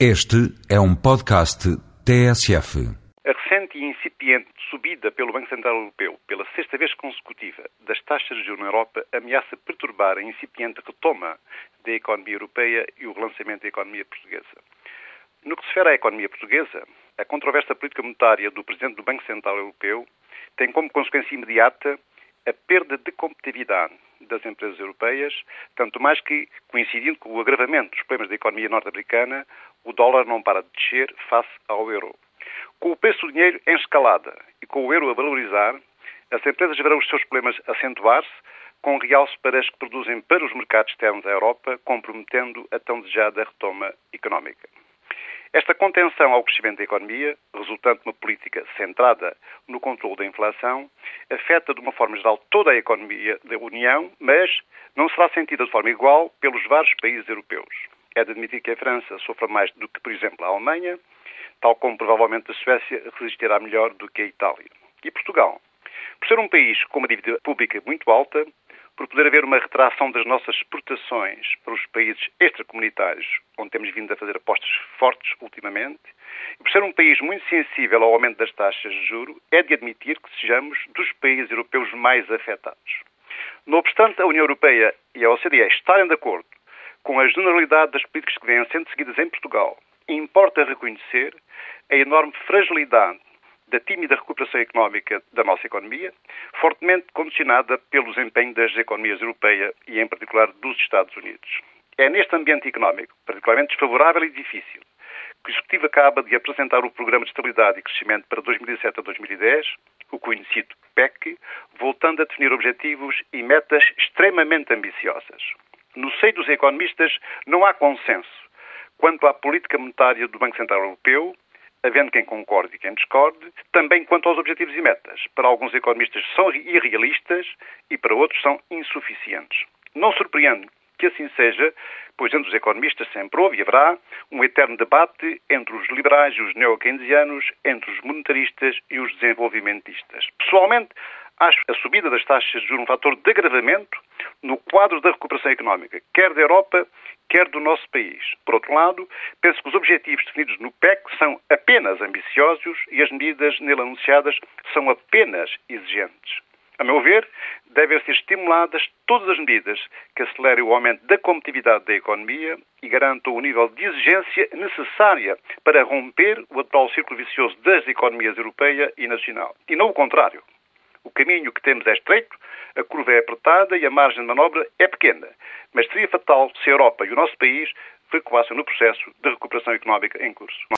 Este é um podcast TSF. A recente e incipiente subida pelo Banco Central Europeu, pela sexta vez consecutiva, das taxas de juros na Europa ameaça perturbar a incipiente retoma da economia europeia e o relançamento da economia portuguesa. No que se refere à economia portuguesa, a controversa política monetária do Presidente do Banco Central Europeu tem como consequência imediata a perda de competitividade das empresas europeias, tanto mais que, coincidindo com o agravamento dos problemas da economia norte-americana, o dólar não para de descer face ao euro. Com o preço do dinheiro em escalada e com o euro a valorizar, as empresas verão os seus problemas acentuar-se, com realce para as que produzem para os mercados externos da Europa, comprometendo a tão desejada retoma económica. Esta contenção ao crescimento da economia, resultante de uma política centrada no controle da inflação, afeta de uma forma geral toda a economia da União, mas não será sentida de forma igual pelos vários países europeus. É de admitir que a França sofra mais do que, por exemplo, a Alemanha, tal como provavelmente a Suécia resistirá melhor do que a Itália. E Portugal? Por ser um país com uma dívida pública muito alta, por poder haver uma retração das nossas exportações para os países extracomunitários, onde temos vindo a fazer apostas fortes ultimamente, e por ser um país muito sensível ao aumento das taxas de juro, é de admitir que sejamos dos países europeus mais afetados. No obstante, a União Europeia e a OCDE estarem de acordo com a generalidade das políticas que vêm sendo seguidas em Portugal, importa reconhecer a enorme fragilidade da tímida recuperação económica da nossa economia, fortemente condicionada pelo desempenho das economias europeias e, em particular, dos Estados Unidos. É neste ambiente económico, particularmente desfavorável e difícil, que o Executivo acaba de apresentar o Programa de Estabilidade e Crescimento para 2007 a 2010, o conhecido PEC, voltando a definir objetivos e metas extremamente ambiciosas. No seio dos economistas não há consenso quanto à política monetária do Banco Central Europeu, havendo quem concorde e quem discorde, também quanto aos objetivos e metas. Para alguns economistas são irrealistas e para outros são insuficientes. Não surpreende que assim seja, pois entre os economistas sempre houve e haverá um eterno debate entre os liberais e os neo-keynesianos, entre os monetaristas e os desenvolvimentistas. Pessoalmente, acho a subida das taxas de juros um fator de agravamento no quadro da recuperação económica, quer da Europa, quer do nosso país. Por outro lado, penso que os objetivos definidos no PEC são apenas ambiciosos e as medidas nele anunciadas são apenas exigentes. A meu ver, devem ser estimuladas todas as medidas que acelerem o aumento da competitividade da economia e garantam o nível de exigência necessária para romper o atual círculo vicioso das economias europeia e nacional. E não o contrário. O caminho que temos é estreito, a curva é apertada e a margem de manobra é pequena. Mas seria fatal se a Europa e o nosso país recuassem no processo de recuperação económica em curso.